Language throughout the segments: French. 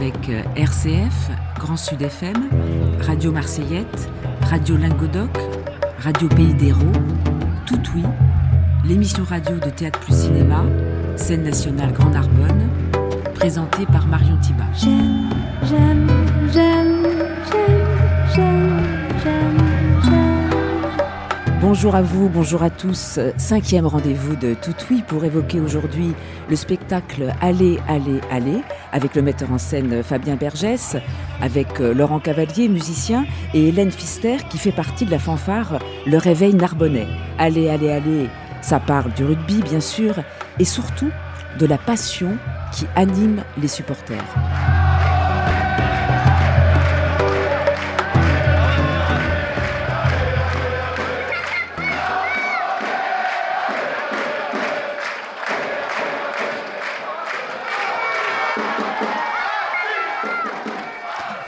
avec euh, RCF, Grand Sud FM, Radio Marseillette, Radio Lingodoc, Radio Pays d'Hérault, Tout Oui, l'émission radio de Théâtre plus Cinéma, scène nationale Grand Narbonne, présentée par Marion Thibault. J'aime, j'aime, j'aime, Bonjour à vous, bonjour à tous. Cinquième rendez-vous de Tout Oui pour évoquer aujourd'hui le spectacle Allez, allez, allez avec le metteur en scène Fabien Bergès, avec euh, Laurent Cavalier, musicien, et Hélène Fister qui fait partie de la fanfare Le Réveil Narbonnais. Allez, allez, allez, ça parle du rugby bien sûr, et surtout de la passion qui anime les supporters.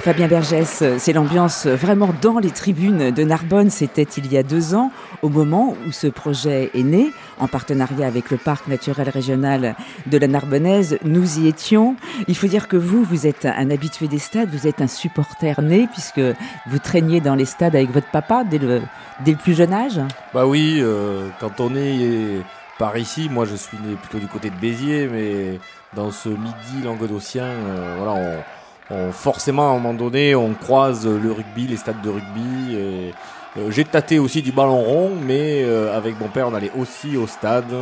Fabien Bergès, c'est l'ambiance vraiment dans les tribunes de Narbonne. C'était il y a deux ans, au moment où ce projet est né, en partenariat avec le Parc naturel régional de la Narbonnaise. Nous y étions. Il faut dire que vous, vous êtes un habitué des stades, vous êtes un supporter né, puisque vous traîniez dans les stades avec votre papa dès le, plus jeune âge. Bah oui, euh, quand on est par ici, moi je suis né plutôt du côté de Béziers, mais dans ce midi languedocien, euh, voilà, on on- forcément à un moment donné on croise le rugby, les stades de rugby. et, euh, J'ai tâté aussi du ballon rond, mais euh, avec mon père on allait aussi au stade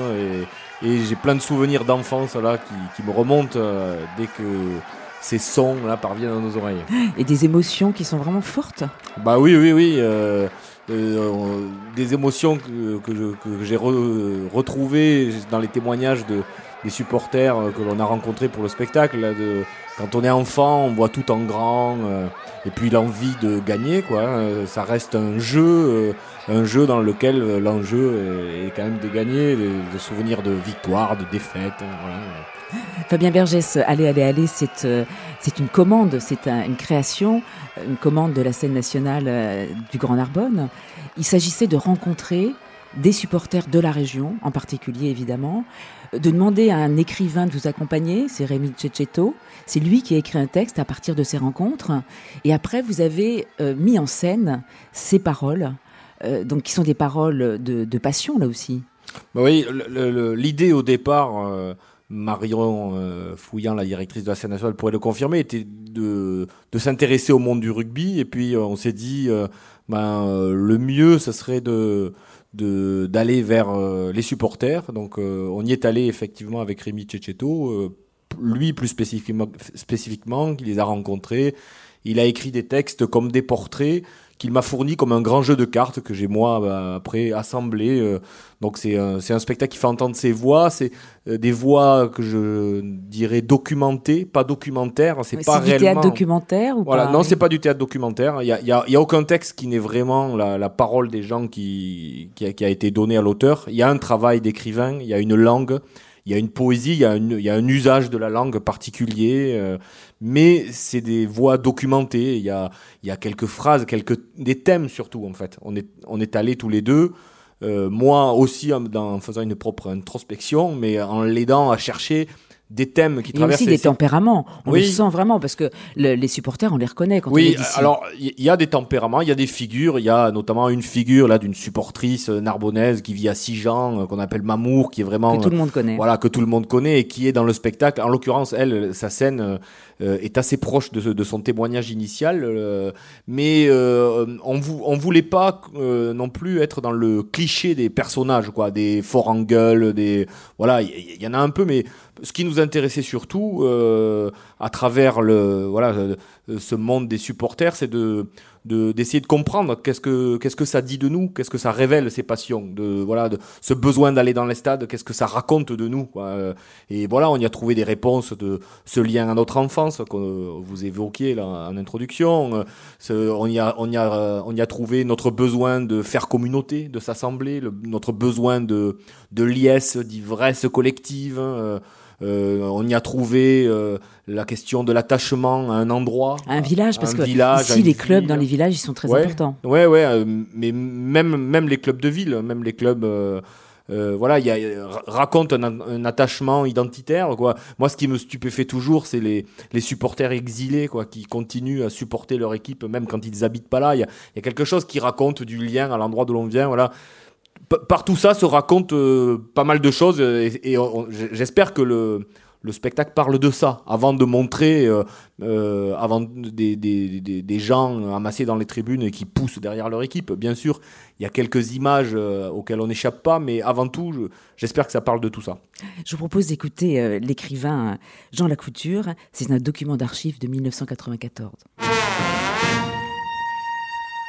et, et j'ai plein de souvenirs d'enfance là qui, qui me remontent euh, dès que ces sons là parviennent à nos oreilles. Et des émotions qui sont vraiment fortes. Bah oui, oui, oui. euh, euh, des émotions que, que j'ai re- retrouvées dans les témoignages de, des supporters euh, que l'on a rencontrés pour le spectacle. de, quand on est enfant, on voit tout en grand. euh, et puis l'envie de gagner, quoi. euh, ça reste un jeu, euh, un jeu dans lequel euh, l'enjeu est, quand même de gagner, de, de souvenirs de victoire, de défaite. hein, voilà. Fabien Bergès, Allez, allez, allez, c'est c'est une commande, c'est un- une création, une commande de la scène nationale du Grand Narbonne. Il s'agissait de rencontrer des supporters de la région, en particulier évidemment, de demander à un écrivain de vous accompagner, c'est Rémi Cecchetto. C'est lui qui a écrit un texte à partir de ces rencontres. Et après, vous avez euh, mis en scène ces paroles, euh, donc qui sont des paroles de, passion là aussi. Bah oui, l'idée au départ, euh, Marion Fouillant, la directrice de la scène nationale, pourrait le confirmer, était de, de s'intéresser au monde du rugby. Et puis on s'est dit, ben, le mieux, ce serait de- d'aller vers euh, les supporters. Donc euh, on y est allé effectivement avec Rémi Cecchetto, euh, lui plus spécifiquement, spécifiquement, qui les a rencontrés. Il a écrit des textes comme des portraits qu'il m'a fourni comme un grand jeu de cartes que j'ai moi bah, après assemblé. euh, donc c'est un, c'est un spectacle qui fait entendre ses voix, c'est euh, des voix que je dirais documentées, pas documentaires. C'est pas du théâtre documentaire ou Voilà, pas non, c'est pas du théâtre documentaire. Il y a, il y a- y a aucun texte qui n'est vraiment la, la parole des gens qui, qui, a, qui a été donné à l'auteur. Il y a un travail d'écrivain, il y a une langue, il y a une poésie, il y a, une, il y a un usage de la langue particulier. euh, mais c'est des voix documentées. Il y a, il y a quelques phrases, quelques des thèmes surtout en fait. On est, on est allés tous les deux. euh, moi aussi en, en faisant une propre introspection, mais en l'aidant à chercher des thèmes qui Il y a traversent aussi des tempéraments. On Oui. le sent vraiment parce que le- les supporters, on les reconnaît quand on est Oui, d'ici. alors il y, a des tempéraments, il y a des figures. Il y a notamment une figure là d'une supportrice euh, narbonnaise qui vit à Sijan, euh, qu'on appelle Mamour, qui est vraiment que tout le monde connaît. voilà que tout le monde connaît et qui est dans le spectacle. En l'occurrence, elle, sa scène euh, euh, est assez proche de, son témoignage initial, euh, mais euh, on vou- on voulait pas euh, non plus être dans le cliché des personnages, quoi, des forts en gueule, des voilà, il y, y en a un peu, mais ce qui nous intéressait surtout euh, à travers le voilà euh, ce monde des supporters, c'est de de- d'essayer de comprendre qu'est-ce que qu'est-ce que ça dit de nous, qu'est-ce que ça révèle ces passions, de voilà de ce besoin d'aller dans les stades, qu'est-ce que ça raconte de nous. quoi. Euh, Et voilà, on y a trouvé des réponses de ce lien à notre enfance que vous évoquiez là en introduction. Euh, on y a on y a euh, on y a trouvé notre besoin de faire communauté, de s'assembler, le- notre besoin de de liesse, d'ivresse collective. hein, euh, on y a trouvé euh, la question de l'attachement à un endroit, Un village, parce un que village, à ici, les clubs ville. dans les villages, ils sont très Ouais. importants. Ouais, ouais, euh, mais même, même les clubs de ville, même les clubs euh, euh, voilà, il y a, raconte un, un, attachement identitaire. Quoi. Moi, ce qui me stupéfait toujours, c'est les, les supporters exilés quoi, qui continuent à supporter leur équipe même quand ils habitent pas là. Il y a, y a, quelque chose qui raconte du lien à l'endroit d'où l'on vient. Voilà. Par tout ça se raconte euh, pas mal de choses et, et j'espère que le le spectacle parle de ça, avant de montrer, euh, euh, avant des, des, des, des, gens amassés dans les tribunes et qui poussent derrière leur équipe. Bien sûr, il y a quelques images euh, auxquelles on n'échappe pas, mais avant tout, j'espère que ça parle de tout ça. Je vous propose d'écouter l'écrivain Jean Lacouture. C'est un document d'archives de 1994.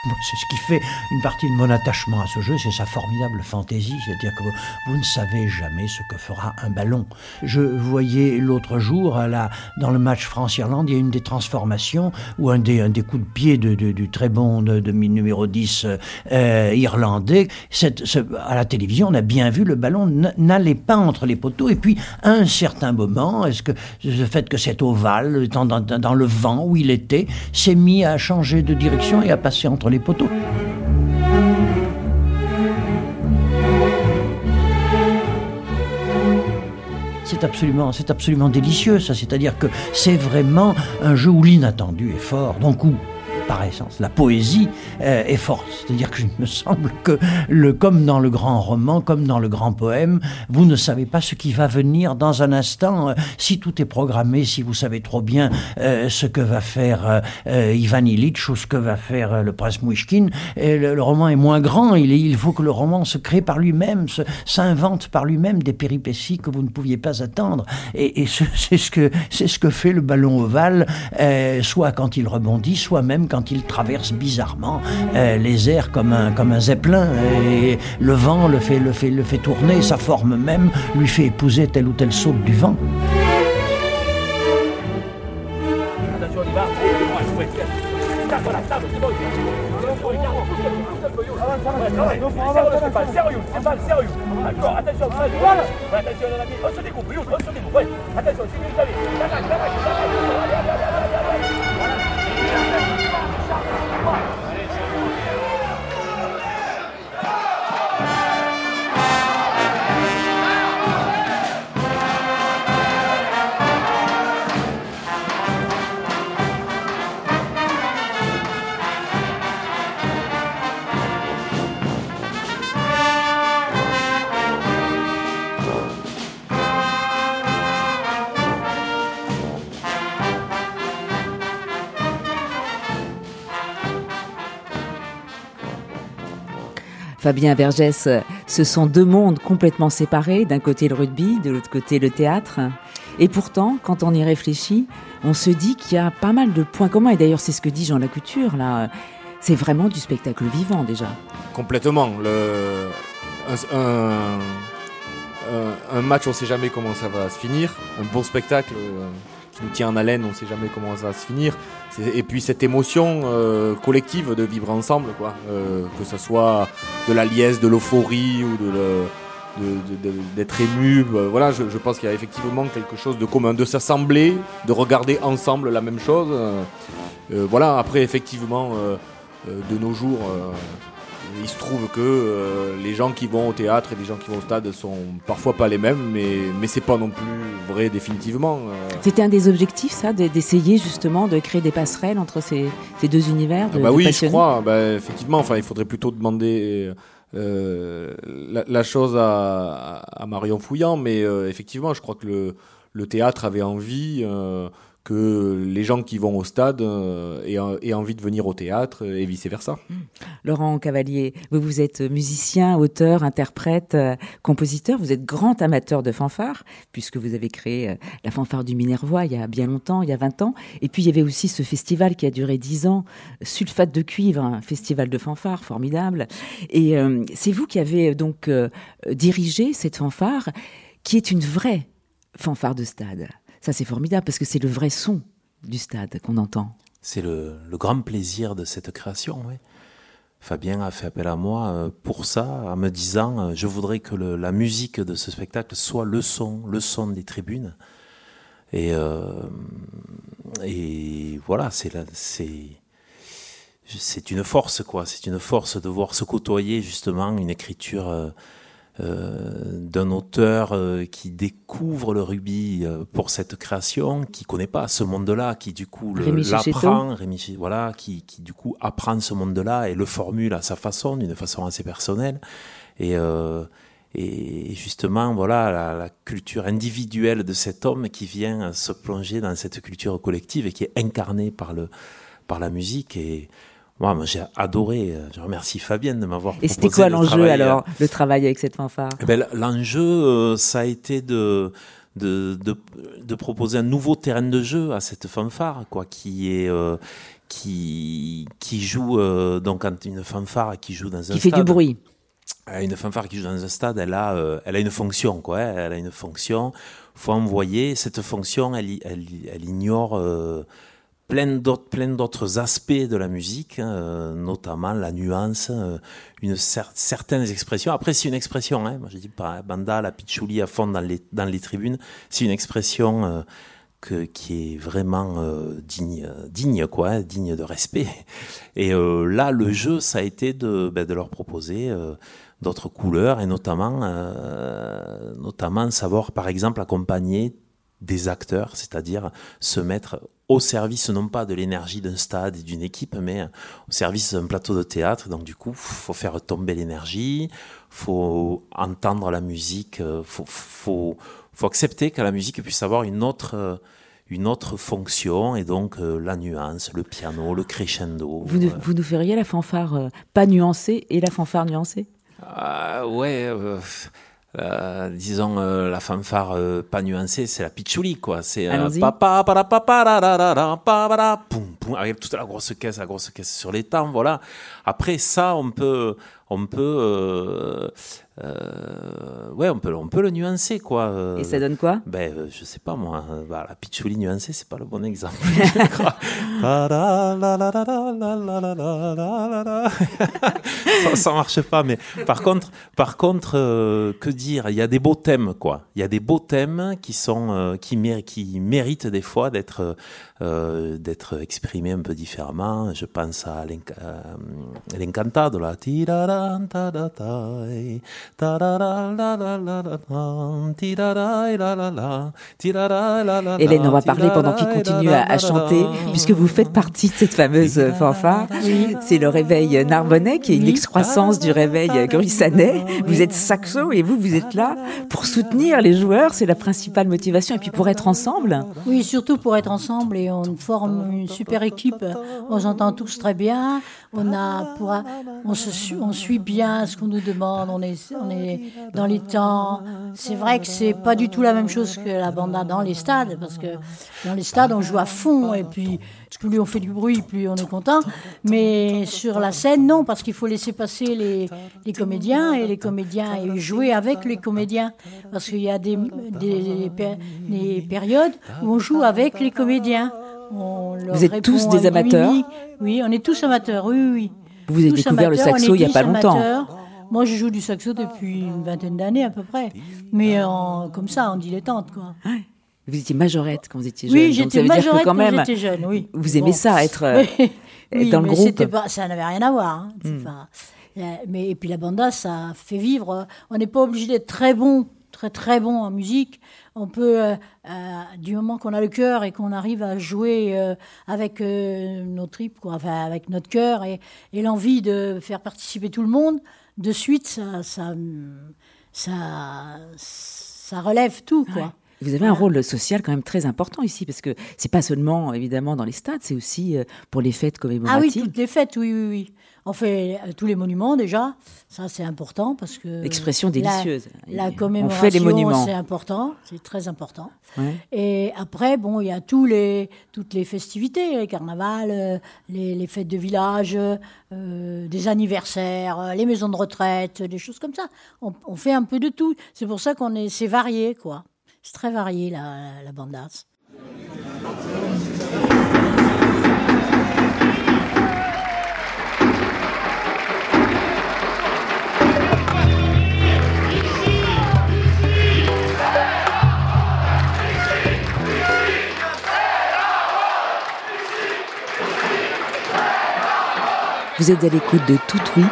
C'est ce qui fait une partie de mon attachement à ce jeu, c'est sa formidable fantaisie, c'est-à-dire que vous, ne savez jamais ce que fera un ballon. Je voyais l'autre jour, dans le match France-Irlande, il y a une des transformations où un des, coups de pied du très bon de, numéro 10 euh, irlandais, à la télévision, on a bien vu le ballon n'allait pas entre les poteaux, et puis à un certain moment, est-ce que le fait que cet ovale, dans, dans le vent où il était, s'est mis à changer de direction et à passer entre les poteaux. C'est absolument, c'est absolument délicieux, ça. C'est-à-dire que c'est vraiment un jeu où l'inattendu est fort. Donc où La poésie euh, est forte. C'est-à-dire que me semble que, le, comme dans le grand roman, comme dans le grand poème, vous ne savez pas ce qui va venir dans un instant. Euh, si tout est programmé, si vous savez trop bien euh, ce que va faire Ivan Illich ou ce que va faire le prince Mouchkin, le, roman est moins grand. Il, il faut que le roman se crée par lui-même, s'invente par lui-même des péripéties que vous ne pouviez pas attendre. Et, c'est ce ce que fait le ballon ovale, soit quand il rebondit, soit même quand quand il traverse bizarrement euh, les airs comme un, comme un zeppelin. Et le vent le fait, le, fait, le fait tourner, sa forme même lui fait épouser telle ou telle saute du vent. Fabien Vergès, ce sont deux mondes complètement séparés, d'un côté le rugby, de l'autre côté le théâtre. Et pourtant, quand on y réfléchit, on se dit qu'il y a pas mal de points communs. Et d'ailleurs, c'est ce que dit Jean Lacouture, là. C'est vraiment du spectacle vivant, déjà. Complètement. Le... Un match, on ne sait jamais comment ça va se finir. Un bon spectacle euh, qui nous tient en haleine, on ne sait jamais comment ça va se finir et puis cette émotion euh, collective de vivre ensemble, quoi. Euh, que ce soit de la liesse, de l'euphorie ou de, d'être ému. Bah, voilà, je, pense qu'il y a effectivement quelque chose de commun, de s'assembler, de regarder ensemble la même chose. Euh, voilà, après effectivement, de nos jours il se trouve que euh, les gens qui vont au théâtre et les gens qui vont au stade sont parfois pas les mêmes, mais, mais c'est pas non plus vrai définitivement. Euh. C'était un des objectifs, ça, d'essayer justement de créer des passerelles entre ces, ces deux univers de, Bah oui, je crois. Bah, effectivement, enfin, il faudrait plutôt demander. Euh, la, la, chose à, à, Marion Fouillant, mais effectivement, je crois que le, le théâtre avait envie que les gens qui vont au stade euh, aient, envie de venir au théâtre et vice-versa. Mmh. Laurent Cavalier, vous, êtes musicien, auteur, interprète, euh, compositeur, vous êtes grand amateur de fanfare, puisque vous avez créé euh, la fanfare du Minervois il y a bien longtemps, il y a 20 ans, et puis il y avait aussi ce festival qui a duré 10 ans, Sulfate de cuivre, un festival de fanfare formidable, et c'est vous qui avez donc dirigé cette fanfare, qui est une vraie fanfare de stade. Ça, c'est formidable parce que c'est le vrai son du stade qu'on entend. C'est le, grand plaisir de cette création. Fabien a fait appel à moi euh, pour ça, en me disant euh, je voudrais que la musique de ce spectacle soit le son, le son des tribunes. Et, euh, voilà, c'est une force, quoi. C'est une force de voir se côtoyer justement une écriture d'un auteur euh, qui découvre le rugby euh, pour cette création, qui connaît pas ce monde-là, qui du coup l'apprend, voilà, qui, qui du coup apprend ce monde-là et le formule à sa façon, d'une façon assez personnelle. Et, euh, et justement, voilà, la, la culture individuelle de cet homme qui vient se plonger dans cette culture collective et qui est incarnée par le par la musique et moi, moi, j'ai adoré. euh, Je remercie Fabienne de m'avoir Et c'était proposé quoi l'enjeu alors, le travail avec cette fanfare? Eh ben, L'enjeu, euh, ça a été de, de, de, de proposer un nouveau terrain de jeu à cette fanfare, quoi, qui est euh, qui qui joue euh, donc quand une fanfare qui joue dans un Qui fait du bruit. euh, Une fanfare qui joue dans un stade, elle a, euh, elle a une fonction, quoi. hein, Elle a une fonction. Faut envoyer cette fonction. Elle, elle, elle ignore euh, plein d'autres, plein d'autres aspects de la musique, hein, euh, notamment la nuance, euh, une cer- certaines expressions. Après, c'est une expression. Hein, moi, je dis pas hein, banda, la pitchouli à fond dans les dans les tribunes. C'est une expression. euh, que, qui est vraiment digne, digne quoi, hein, digne de respect. Et là, le jeu, ça a été de, ben, de leur proposer d'autres couleurs et notamment, notamment savoir, par exemple, accompagner des acteurs, c'est-à-dire se mettre au service non pas de l'énergie d'un stade et d'une équipe, mais au service d'un plateau de théâtre. Donc du coup, faut faire tomber l'énergie, faut entendre la musique, euh, faut, faut, faut accepter que la musique puisse avoir une autre, euh, une autre fonction et donc euh, la nuance, le piano, le crescendo. Vous, nous- euh, vous nous feriez la fanfare euh, pas nuancée et la fanfare nuancée? Ah, ouais, euh, disons euh, la fanfare euh, pas nuancée, c'est la pitchouli quoi. C'est euh, papa papa avec toute la grosse caisse, la grosse caisse sur les temps, voilà. Après ça, on peut, on peut, ouais, on peut, on peut le nuancer, quoi. Et ça donne quoi Ben, je sais pas moi. La pitchouli nuancée, c'est pas le bon exemple. ça, ça marche pas. Mais par contre, par contre, que dire Il y a des beaux thèmes, quoi. Il y a des beaux thèmes qui sont, qui, méritent des fois d'être, d'être exprimés un peu différemment. Je pense à l'encantado, là. Hélène, on va parler pendant qu'il tirarai, continue à, chanter, puisque vous faites partie de cette fameuse fanfare. C'est le réveil narbonnais, qui est une excroissance du réveil gruissanais. Vous êtes saxo et vous, vous êtes là pour soutenir les joueurs, c'est la principale motivation, et puis pour être ensemble. Oui, surtout pour être ensemble et on forme une super équipe. On s'entend tous très bien. On a, pour, on se, on suit bien ce qu'on nous demande. On est, on est dans les temps. C'est vrai que c'est pas du tout la même chose que la banda dans les stades parce que dans les stades on joue à fond et puis plus on fait du bruit, plus on est content. Mais sur la scène, non, parce qu'il faut laisser passer les, les comédiens et les comédiens et jouer avec les comédiens. Parce qu'il y a des, des, péri- des périodes où on joue avec les comédiens. On leur Vous êtes tous des amateurs. Oui, on est tous amateurs, oui, oui. Vous avez Tous découvert le amateurs, saxo il n'y a pas longtemps. Moi, je joue du saxo depuis une vingtaine d'années à peu près. Mais en- comme ça, en dilettante, quoi. Vous étiez majorette quand vous étiez jeune. Oui, j'étais majorette quand même, j'étais jeune, oui. vous aimez Bon. ça, être euh, Oui, dans le groupe. pas, ça n'avait rien à voir. hein. Hmm. pas- euh, mais et puis la banda, ça fait vivre. On n'est pas obligé d'être très bon, très très bon en musique. On peut, euh, euh, du moment qu'on a le cœur et qu'on arrive à jouer euh, avec nos tripes, quoi, enfin avec notre cœur et, et l'envie de faire participer tout le monde, de suite, ça, ça, ça, ça relève tout, quoi. Vous avez un rôle social quand même très important ici, parce que c'est pas seulement évidemment dans les stades, c'est aussi euh, pour les fêtes Ah oui, commémoratives. toutes les fêtes, oui, oui, oui. On fait euh, tous les monuments déjà, ça c'est important parce que Expression délicieuse. La, On commémoration, fait les monuments. c'est important, c'est très important. Ouais. Et après, bon, il y a tous les, toutes les festivités, les carnavals, euh, les, les fêtes de village, euh, des anniversaires, les maisons de retraite, des choses comme ça. On, on fait un peu de tout. C'est pour ça qu'on est, c'est varié, quoi. C'est très varié la, la bandasse. Vous êtes à l'écoute de Tout Oui,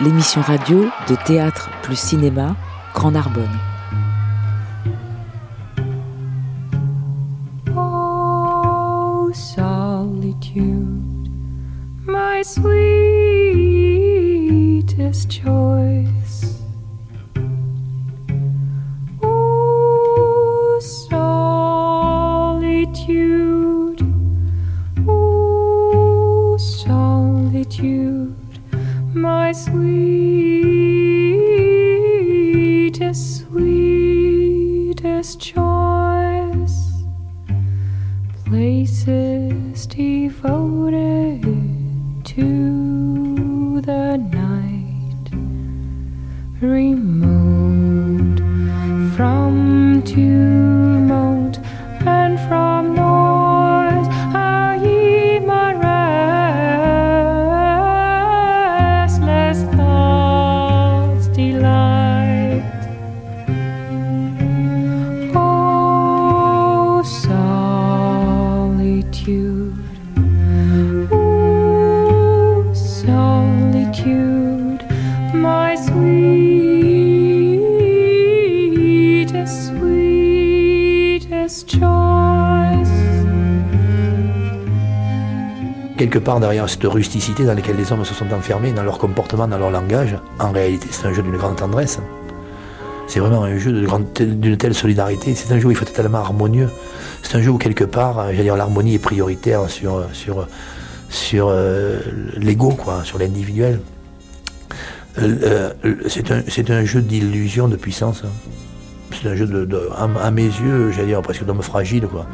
l'émission radio de théâtre plus cinéma Grand Narbonne. sweet. Quelque part derrière cette rusticité dans laquelle les hommes se sont enfermés, dans leur comportement, dans leur langage, en réalité c'est un jeu d'une grande tendresse. C'est vraiment un jeu d'une telle solidarité, c'est un jeu où il faut être tellement harmonieux. C'est un jeu où quelque part, euh, j'allais dire, l'harmonie est prioritaire sur, sur, sur euh, l'ego, quoi, sur l'individuel. Euh, euh, c'est un, jeu d'illusion, de puissance. C'est un jeu de, de- à, à mes yeux, j'allais dire presque d'homme fragile, quoi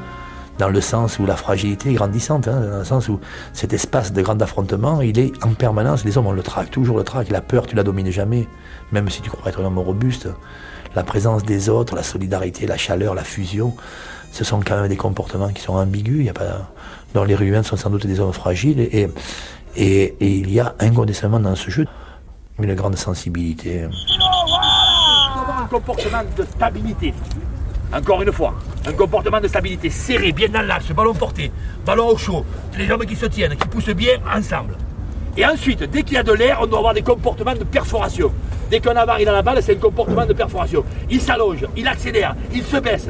dans le sens où la fragilité est grandissante, hein, dans le sens où cet espace de grand affrontement, il est en permanence, les hommes on le traque, toujours le traque, la peur tu la domines jamais, même si tu crois être un homme robuste, la présence des autres, la solidarité, la chaleur, la fusion, ce sont quand même des comportements qui sont ambigus, il y a pas, dans les sont sans doute des hommes fragiles, et, il y a incontestablement dans ce jeu une grande sensibilité. un comportement de stabilité. Encore une fois, un comportement de stabilité serré, bien dans l'axe, ballon porté, ballon au chaud, les jambes qui se tiennent, qui poussent bien ensemble. Et ensuite, dès qu'il y a de l'air, on doit avoir des comportements de perforation. Dès qu'un avare il a la balle, c'est un comportement de perforation. Il s'allonge, il accélère, il se baisse.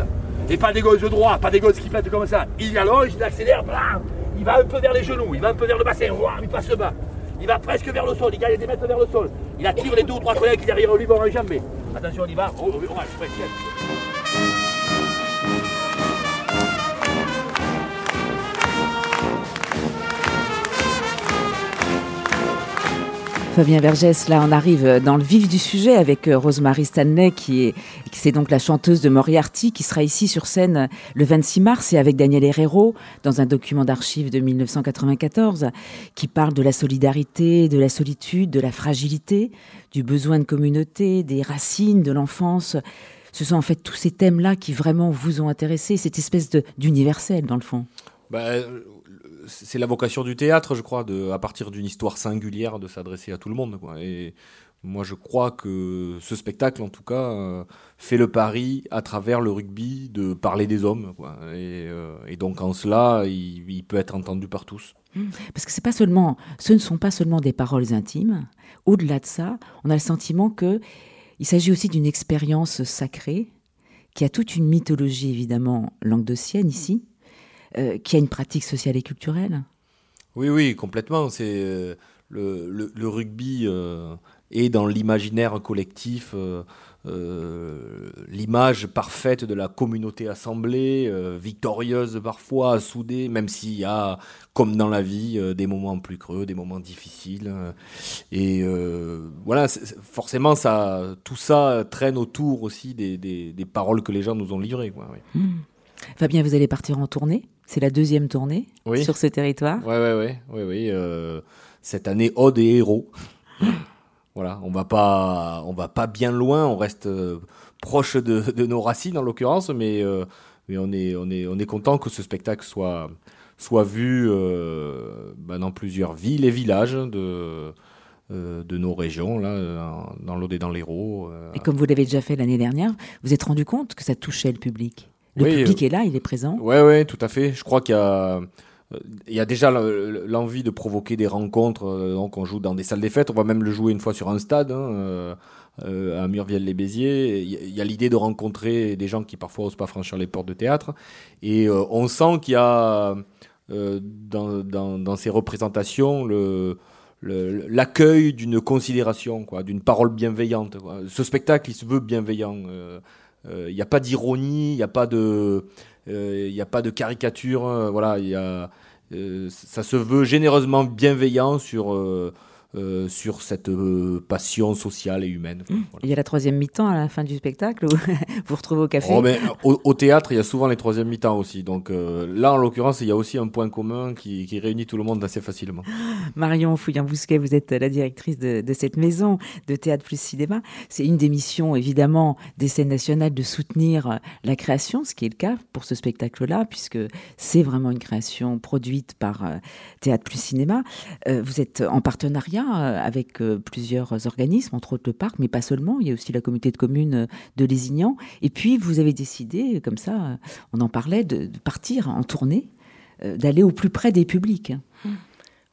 Et pas des gosses de droit, pas des gosses qui pètent comme ça. Il allonge, il accélère, blam, il va un peu vers les genoux, il va un peu vers le bassin, ouah, il passe bas. Il va presque vers le sol, il gagne des mètres vers le sol. Il attire les deux ou trois collègues qui derrière lui vont enjamber. Attention, on y va. Oh, oh, oh, Fabien Vergès, là on arrive dans le vif du sujet avec euh, Rosemary Stanley qui est c'est donc la chanteuse de Moriarty qui sera ici sur scène le 26 mars et avec Daniel Herrero dans un document d'archives de 1994 qui parle de la solidarité, de la solitude, de la fragilité, du besoin de communauté, des racines de l'enfance. Ce sont en fait tous ces thèmes-là qui vraiment vous ont intéressé, cette espèce d'universel dans le fond. Bah, euh, c'est la vocation du théâtre, je crois, de, à partir d'une histoire singulière, de s'adresser à tout le monde. Et moi, je crois que ce spectacle, en tout cas, euh, fait le pari, à travers le rugby, de parler des hommes. Euh, et donc, en cela, il, peut être entendu par tous. Parce que ce ne sont pas seulement des paroles intimes. Au-delà de ça, on a le sentiment que il s'agit aussi d'une expérience sacrée qui a toute une mythologie évidemment languedocienne ici, euh, qui a une pratique sociale et culturelle. Oui, oui, complètement. C'est euh, le, le, le rugby euh, est dans l'imaginaire collectif. l'image parfaite de la communauté assemblée, victorieuse parfois, soudée, même s'il y a, comme dans la vie, des moments plus creux, des moments difficiles. et voilà, forcément, ça, tout ça traîne autour aussi des, des, des paroles que les gens nous ont livrées. Quoi, oui. Fabien, vous allez partir en tournée? C'est la deuxième tournée Oui. sur ce territoire. Ouais, ouais, ouais, ouais, ouais. euh, cette année, Ode et héros. voilà, on va pas, on va pas bien loin. On reste euh, proche de, de nos racines en l'occurrence, mais euh, mais on est, on est, on est content que ce spectacle soit soit vu euh, bah, dans plusieurs villes et villages de euh, de nos régions là, dans l'Aude et dans l'Hérault. Et comme vous l'avez déjà fait l'année dernière, vous êtes rendu compte que ça touchait le public? Le Oui, public euh, est là, il est présent. Ouais, ouais, tout à fait. Je crois qu'il y a euh, il y a déjà le- l'envie de provoquer des rencontres. euh, donc on joue dans des salles des fêtes. On va même le jouer une fois sur un stade. hein, à Murviel-les-Béziers, il y a- l'idée de rencontrer des gens qui parfois osent pas franchir les portes de théâtre, et euh, on sent qu'il y a euh, dans, dans, dans ces représentations le l'accueil d'une considération, quoi, d'une parole bienveillante. quoi. Ce spectacle, il se veut bienveillant. euh, Il n'y a pas d'ironie, il n'y a pas de, euh, il n'y a pas de caricature. euh, voilà, il y a, euh, ça se veut généreusement bienveillant sur euh, sur cette euh, passion sociale et humaine. Voilà. Il y a la troisième mi-temps à la fin du spectacle où vous vous retrouvez au café. Oh, mais au, au théâtre, il y a souvent les troisième mi-temps aussi. Donc euh, là, en l'occurrence, il y a aussi un point commun qui, qui réunit tout le monde assez facilement. Marion Fouillant-Bousquet, vous êtes la directrice de, de cette maison de Théâtre plus Cinéma. C'est une des missions, évidemment, des scènes nationales de soutenir la création, ce qui est le cas pour ce spectacle-là, puisque c'est vraiment une création produite par Théâtre plus Cinéma. Vous êtes en partenariat euh, avec euh, plusieurs organismes, entre autres le parc, mais pas seulement. Il y a aussi la communauté de communes euh, de Lézignan. Et puis, vous avez décidé, comme ça, on en parlait, de, partir en tournée, d'aller au plus près des publics.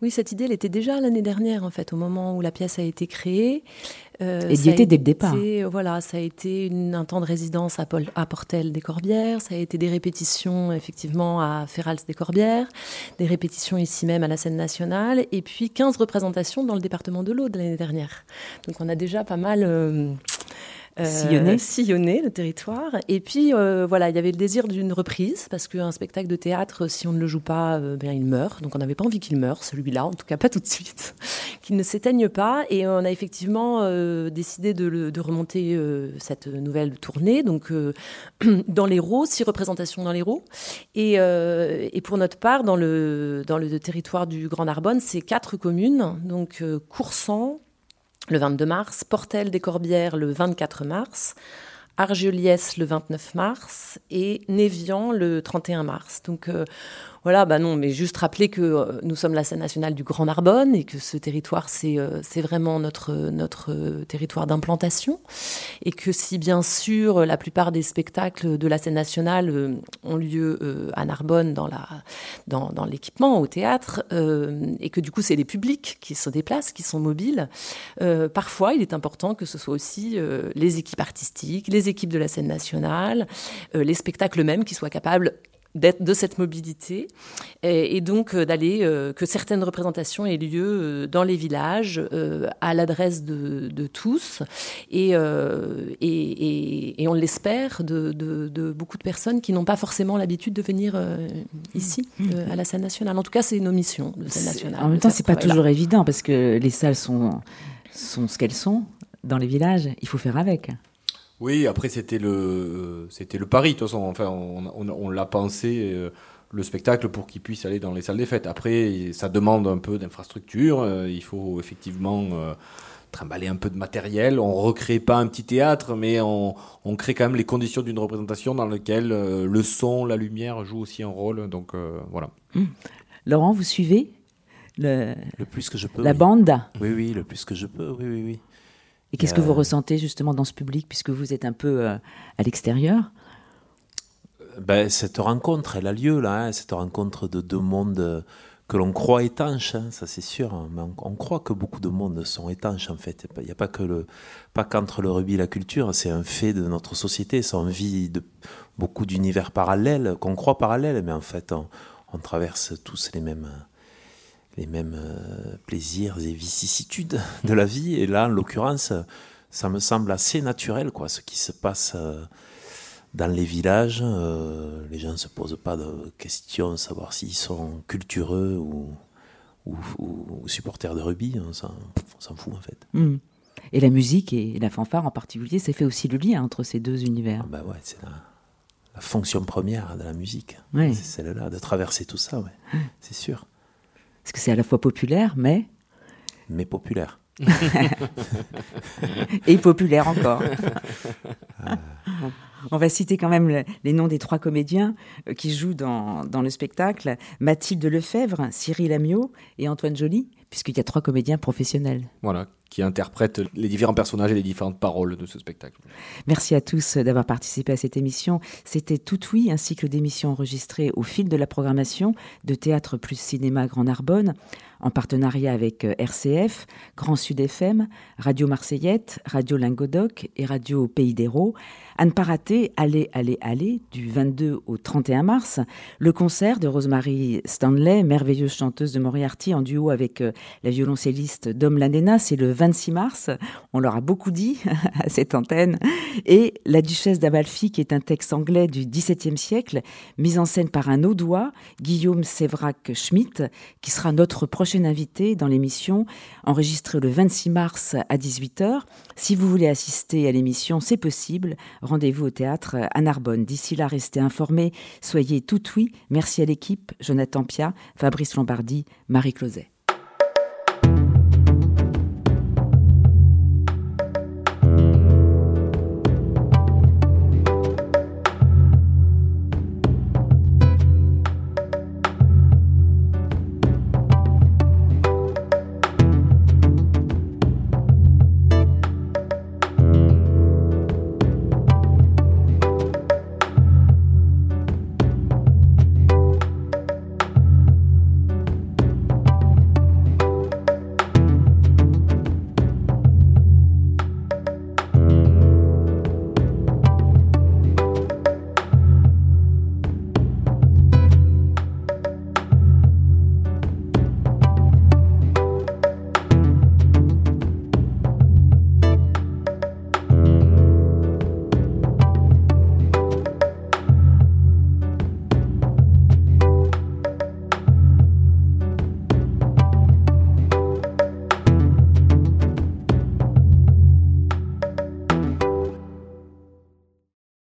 Oui, cette idée, elle était déjà l'année dernière, en fait, au moment où la pièce a été créée. Euh, Elle y était dès le départ. euh, Voilà, ça a été une- un temps de résidence à, Pol- à Portel des Corbières, ça a été des répétitions, effectivement, à Ferrals des Corbières, des répétitions ici même à la scène nationale, et puis 15 représentations dans le département de l'Aude l'année dernière. Donc on a déjà pas mal... euh, euh, Sillonné. sillonné le territoire. Et puis, euh, voilà, il y avait le désir d'une reprise, parce qu'un spectacle de théâtre, si on ne le joue pas, euh, bien, il meurt. Donc, on n'avait pas envie qu'il meure, celui-là, en tout cas pas tout de suite, qu'il ne s'éteigne pas. Et on a effectivement euh, décidé de, le- de remonter euh, cette nouvelle tournée. Donc, euh, dans l'Hérault, six représentations dans l'Hérault. Et, euh, et pour notre part, dans le, dans le territoire du Grand Narbonne, c'est quatre communes. Donc, euh, Coursan, le 22 mars, Portel des Corbières le 24 mars, Argeliès le 29 mars et Névian le 31 mars. Donc euh, voilà, bah non, mais juste rappeler que euh, nous sommes la scène nationale du Grand Narbonne et que ce territoire, c'est euh, vraiment notre, notre euh, territoire d'implantation. Et que si bien sûr la plupart des spectacles de la scène nationale ont lieu à Narbonne dans dans, l'équipement, au théâtre, et que du coup c'est les publics qui se déplacent, qui sont mobiles, parfois il est important que ce soit aussi les équipes artistiques, les équipes de la scène nationale, les spectacles eux-mêmes qui soient capables de cette mobilité et, et donc euh, d'aller euh, que certaines représentations aient lieu euh, dans les villages à l'adresse de, de tous et, et, on l'espère de, de- de beaucoup de personnes qui n'ont pas forcément l'habitude de venir euh, ici euh, à la scène nationale. En tout cas, c'est nos missions de scène nationale. En même temps, c'est ce pas toujours évident parce que les salles sont, sont ce qu'elles sont dans les villages. Il faut faire avec. Oui, après c'était le c'était le pari de toute façon. Enfin, on, on, on l'a pensé euh, le spectacle pour qu'il puisse aller dans les salles des fêtes. Après, ça demande un peu d'infrastructure. euh, il faut effectivement euh, trimballer un peu de matériel. On recrée pas un petit théâtre, mais on, on crée quand même les conditions d'une représentation dans laquelle euh, le son, la lumière jouent aussi un rôle. Donc euh, voilà. Laurent, vous suivez le- Le plus que je peux. la oui. bande? Oui, oui, le plus que je peux, oui, oui, oui. Et qu'est-ce que vous Euh, ressentez justement dans ce public puisque vous êtes un peu euh, à l'extérieur? Ben, cette rencontre, elle a lieu là, hein, cette rencontre de deux mondes euh, que l'on croit étanches, hein, ça c'est sûr. hein, mais on, on croit que beaucoup de mondes sont étanches en fait. Il n'y a pas que le, pas qu'entre le rugby et la culture, c'est un fait de notre société. Ça, on vit de beaucoup d'univers parallèles qu'on croit parallèles, mais en fait, on, on traverse tous les mêmes, les mêmes euh, plaisirs et vicissitudes de la vie. Et là, en l'occurrence, ça me semble assez naturel, quoi, ce qui se passe. euh, dans les villages, euh, les gens ne se posent pas de questions, savoir s'ils sont cultureux ou, ou, supporters de rugby. On s'en on s'en fout en fait. Hmm. Et la musique et la fanfare en particulier, c'est fait aussi le lien entre ces deux univers. Ah bah ouais, c'est la, la fonction première de la musique. C'est celle-là, de traverser tout ça, ouais. c'est sûr. Parce que c'est à la fois populaire, mais Mais populaire. et populaire encore. On va citer quand même le- les noms des trois comédiens euh, qui jouent dans, dans le spectacle. Mathilde Lefebvre, Cyril Amiot et Antoine Joly, puisqu'il y a trois comédiens professionnels. Voilà, qui interprète les différents personnages et les différentes paroles de ce spectacle. Merci à tous d'avoir participé à cette émission. C'était Tout Oui, un cycle d'émissions enregistrées au fil de la programmation de Théâtre plus Cinéma Grand Narbonne, en partenariat avec euh, RCF, Grand Sud FM, Radio Marseillette, Radio Lingodoc et Radio Pays d'Hérault. À ne pas rater, allez, allez, allez, du 22 au 31 mars, le concert de Rosemary Stanley, merveilleuse chanteuse de Moriarty, en duo avec euh, la violoncelliste Dom Landena. C'est le 26 mars. On leur a beaucoup dit à cette antenne. Et La Duchesse d'Amalfi, qui est un texte anglais du XVIIe siècle, mis en scène par un Audois, Guillaume Sévrac Schmitt, qui sera notre prochain invité dans l'émission, enregistrée le 26 mars à 18h. Si vous voulez assister à l'émission, c'est possible. Rendez-vous au théâtre à Narbonne. D'ici là, restez informés. Soyez tout oui. Merci à l'équipe, Jonathan Pia, Fabrice Lombardi, Marie Closet.